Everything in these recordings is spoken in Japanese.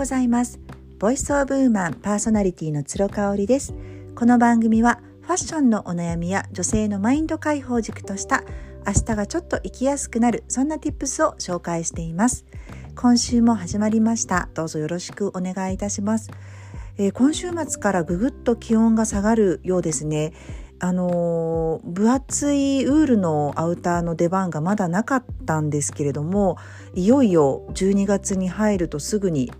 ございます。ボイスオブウーマンパーソナリティの鶴香織です。この番組はファッションのお悩みや女性のマインド解放軸とした明日がちょっと生きやすくなるそんな tips を紹介しています。今週も始まりました。どうぞよろしくお願いいたします、えー、今週末からぐぐっと気温が下がるようですね。あの分厚いウールのアウターの出番がまだなかったんですけれどもいよいよ12月に入るとすぐに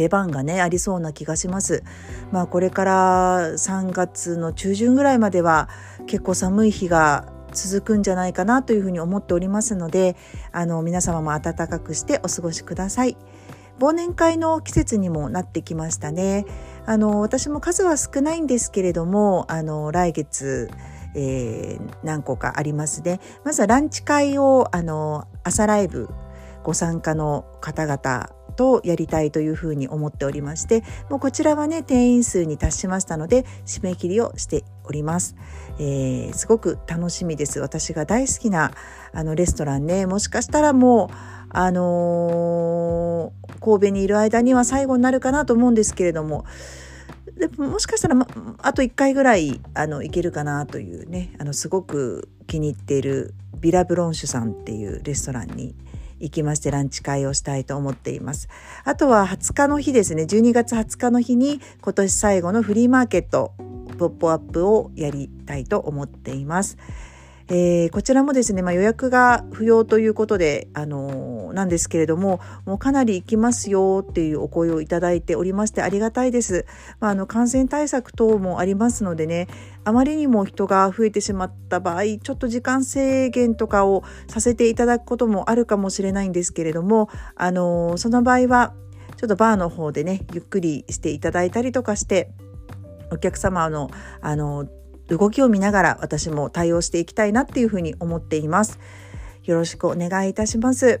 出番がねありそうな気がします。まあこれから3月の中旬ぐらいまでは結構寒い日が続くんじゃないかなというふうに思っておりますのであの皆様も暖かくしてお過ごしください。忘年会の季節にもなってきましたね。あの私も数は少ないんですけれどもあの来月、えー、何個かありますね。まずはランチ会をあの朝ライブご参加の方々とやりたいというふうに思っておりましてもうこちらはね定員数に達しましたので締め切りをしております、えー、すごく楽しみです。私が大好きなあのレストランねもしかしたらもうあのー、神戸にいる間には最後になるかなと思うんですけれどもでもしかしたら、ま、あと1回ぐらいあの行けるかなというねあのすごく気に入っているビラ・ブロンシュさんっていうレストランに行きましてランチ会をしたいと思っています。あとは20日の日ですね12月20日の日に今年最後のフリーマーケットポップアップをやりたいと思っています。えー、こちらもですね、まあ、予約が不要ということで、あのー、なんですけれどももうかなり行きますよっていうお声をいただいておりましてありがたいです、まあ、あの感染対策等もありますのでねあまりにも人が増えてしまった場合ちょっと時間制限とかをさせていただくこともあるかもしれないんですけれども、あのー、その場合はちょっとバーの方でねゆっくりしていただいたりとかしてお客様のあの動きを見ながら私も対応していきたいなっていうふうに思っています。よろしくお願いいたします。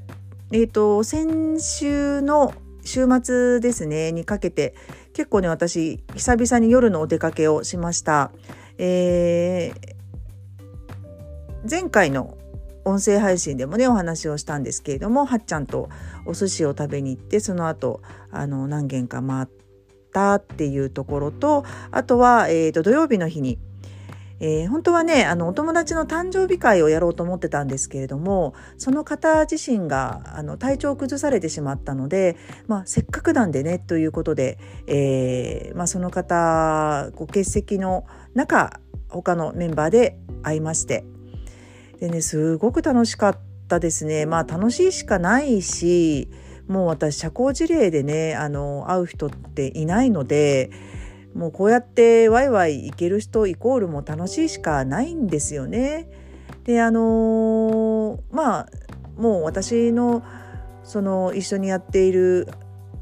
えっ、ー、と先週の週末ですねにかけて結構ね私久々に夜のお出かけをしました。えー、前回の音声配信でもねお話をしたんですけれどもはっちゃんとお寿司を食べに行ってその後あの何軒か回ったっていうところとあとは、えーと土曜日の日にえー、本当はねあのお友達の誕生日会をやろうと思ってたんですけれどもその方自身があの体調を崩されてしまったので、まあ、せっかくなんでねということで、えーまあ、その方ご欠席の中他のメンバーで会いましてでねすごく楽しかったですね。まあ楽しいしかないしもう私社交辞令でねあの会う人っていないので。もうこうやってワイワイ行ける人イコールも楽しいしかないんですよね。であのー、まあもう私のその一緒にやっている、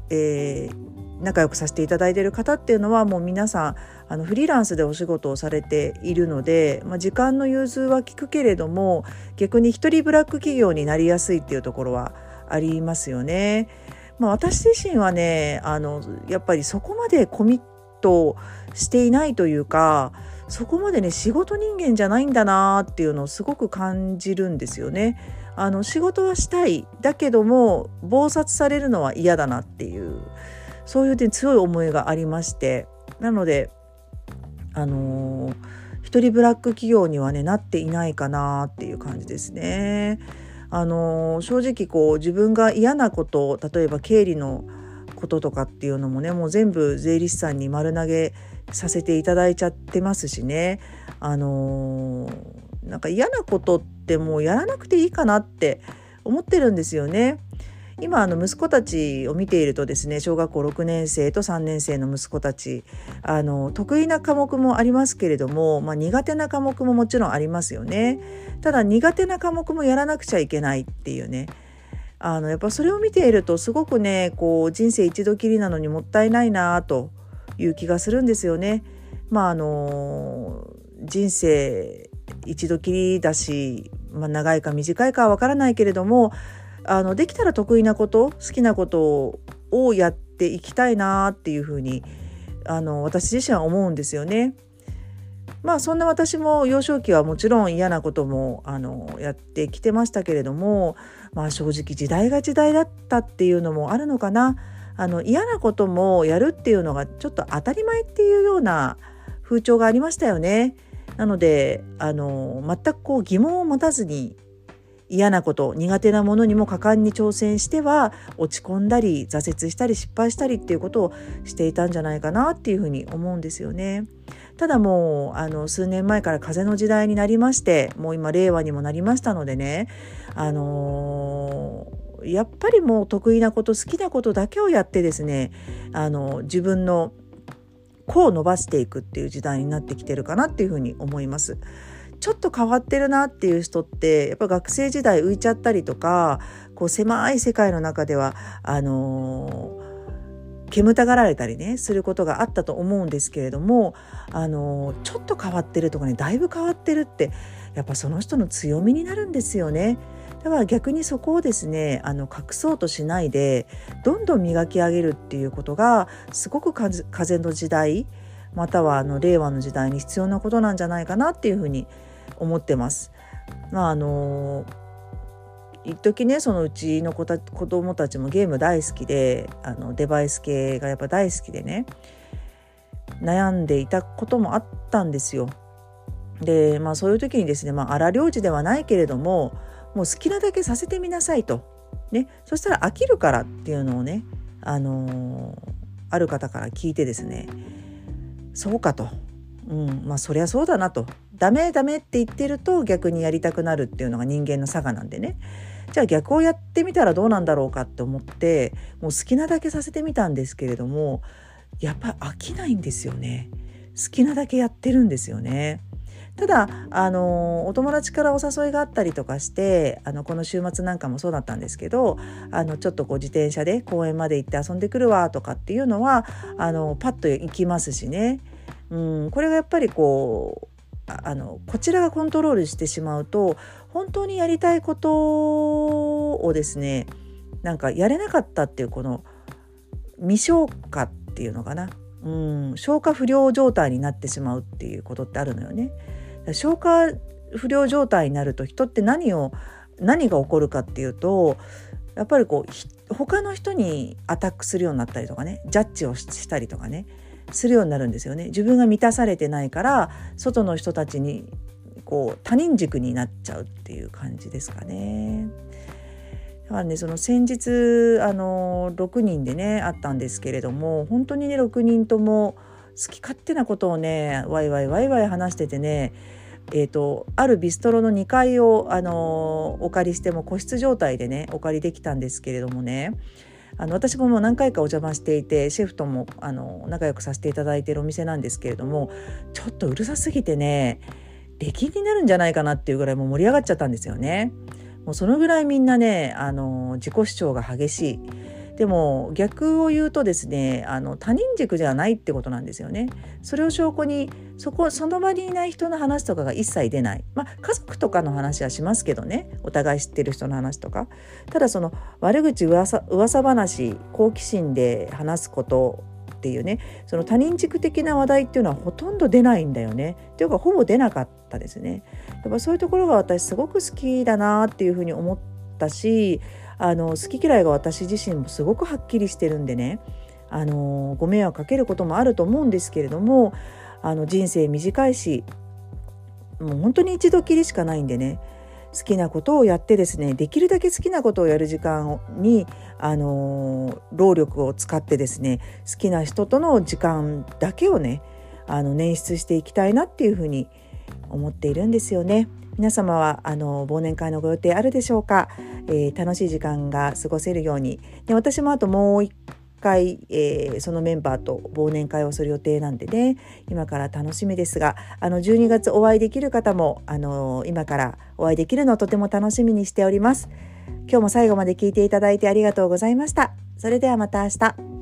えー、仲良くさせていただいている方っていうのはもう皆さんあのフリーランスでお仕事をされているので、まあ、時間の融通は効くけれども逆に一人ブラック企業になりやすいっていうところはありますよね。まあ、私自身はねあのやっぱりそこまでコミットしていないというかそこまでね仕事人間じゃないんだなっていうのをすごく感じるんですよね。あの仕事はしたいだけども忙殺されるのは嫌だなっていうそういう点強い思いがありましてなのであのー、一人ブラック企業にはねなっていないかなっていう感じですね。あのー、正直こう自分が嫌なこと例えば経理のこととかっていうのもねもう全部税理士さんに丸投げさせていただいちゃってますしねあのー、なんか嫌なことってもうやらなくていいかなって思ってるんですよね。今あの息子たちを見ているとですね小学校6年生と3年生の息子たちあの得意な科目もありますけれども、まあ、苦手な科目ももちろんありますよね。ただ苦手な科目もやらなくちゃいけないっていうねあのやっぱそれを見ているとすごくねこう人生一度きりなのにもったいないなという気がするんですよね。まああの人生一度きりだし、まあ、長いか短いかは分からないけれどもあのできたら得意なこと好きなことをやっていきたいなっていうふうにあの私自身は思うんですよね。まあそんな私も幼少期はもちろん嫌なこともあのやってきてましたけれどもまあ正直時代が時代だったっていうのもあるのかな。あの嫌なこともやるっていうのがちょっと当たり前っていうような風潮がありましたよね。なのであの全くこう疑問を持たずに嫌なこと苦手なものにも果敢に挑戦しては落ち込んだり挫折したり失敗したりっていうことをしていたんじゃないかなっていうふうに思うんですよね。ただもうあの数年前から風の時代になりましてもう今令和にもなりましたのでねあのー、やっぱりもう得意なこと好きなことだけをやってですねあの自分の個を伸ばしていくっていう時代になってきてるかなっていうふうに思います。ちょっと変わってるなっていう人ってやっぱ学生時代浮いちゃったりとかこう狭い世界の中ではあのー、煙たがられたりねすることがあったと思うんですけれどもあの、ちょっと変わってるとかねだいぶ変わってるってやっぱその人の強みになるんですよね。だから逆にそこをですねあの隠そうとしないでどんどん磨き上げるっていうことがすごく風の時代またはあの令和の時代に必要なことなんじゃないかなっていうふうに思ってます。まああの一時ねそのうちの子た子供たちもゲーム大好きであのデバイス系がやっぱ大好きでね悩んでいたこともあったんですよ。でまあそういう時にですね、まあ、荒領事ではないけれどももう好きなだけさせてみなさいと。ね、そしたら飽きるからっていうのをね、あのー、ある方から聞いてですねそうかと、うん、まあそりゃそうだなとダメダメって言ってると逆にやりたくなるっていうのが人間の差がなんでねじゃあ逆をやってみたらどうなんだろうかって思ってもう好きなだけさせてみたんですけれどもやっぱ飽きないんですよね好きなだけやってるんですよね。ただあのお友達からお誘いがあったりとかしてあのこの週末なんかもそうだったんですけどあのちょっとこう自転車で公園まで行って遊んでくるわとかっていうのはあのパッと行きますしね、うん、これがやっぱりこうあのこちらがコントロールしてしまうと本当にやりたいことをですねなんかやれなかったっていうこの未消化っていうのかな、うん、消化不良状態になってしまうっていうことってあるのよね。消化不良状態になると人って何を何が起こるかっていうとやっぱりこう他の人にアタックするようになったりとかねジャッジをしたりとかねするようになるんですよね。自分が満たされてないから外の人たちにこう他人軸になっちゃうっていう感じですかね。だからねその先日あの6人でねあったんですけれども本当にね6人とも好き勝手なことをねワイワイワイワイ話しててねえと、あるビストロの2階を、あのお借りしても個室状態でねお借りできたんですけれどもねあの私ももう何回かお邪魔していてシェフともあの仲良くさせていただいているお店なんですけれどもちょっとうるさすぎてね出禁になるんじゃないかなっていうぐらいもう盛り上がっちゃったんですよね。もうそのぐらいみんなねあの自己主張が激しい。でも逆を言うとですねあの他人軸ではないってことなんですよね。それを証拠にそこその場にいない人の話とかが一切出ない。まあ家族とかの話はしますけどねお互い知ってる人の話とか。ただその悪口噂噂話好奇心で話すことっていうねその他人軸的な話題っていうのはほとんど出ないんだよね。というかほぼ出なかったですね。やっぱそういうところが私すごく好きだなっていうふうに思ったしあの好き嫌いが私自身もすごくはっきりしてるんでねあのご迷惑かけることもあると思うんですけれどもあの人生短いしもう本当に一度きりしかないんでね好きなことをやってですねできるだけ好きなことをやる時間にあの労力を使ってですね好きな人との時間だけをねあの捻出していきたいなっていうふうに思っているんですよね。皆様はあの忘年会のご予定あるでしょうか、えー、楽しい時間が過ごせるようにで私もあともう一回、えー、そのメンバーと忘年会をする予定なんでね。今から楽しみですがあの12月お会いできる方もあの今からお会いできるのをとても楽しみにしております。今日も最後まで聞いていただいてありがとうございました。それではまた明日。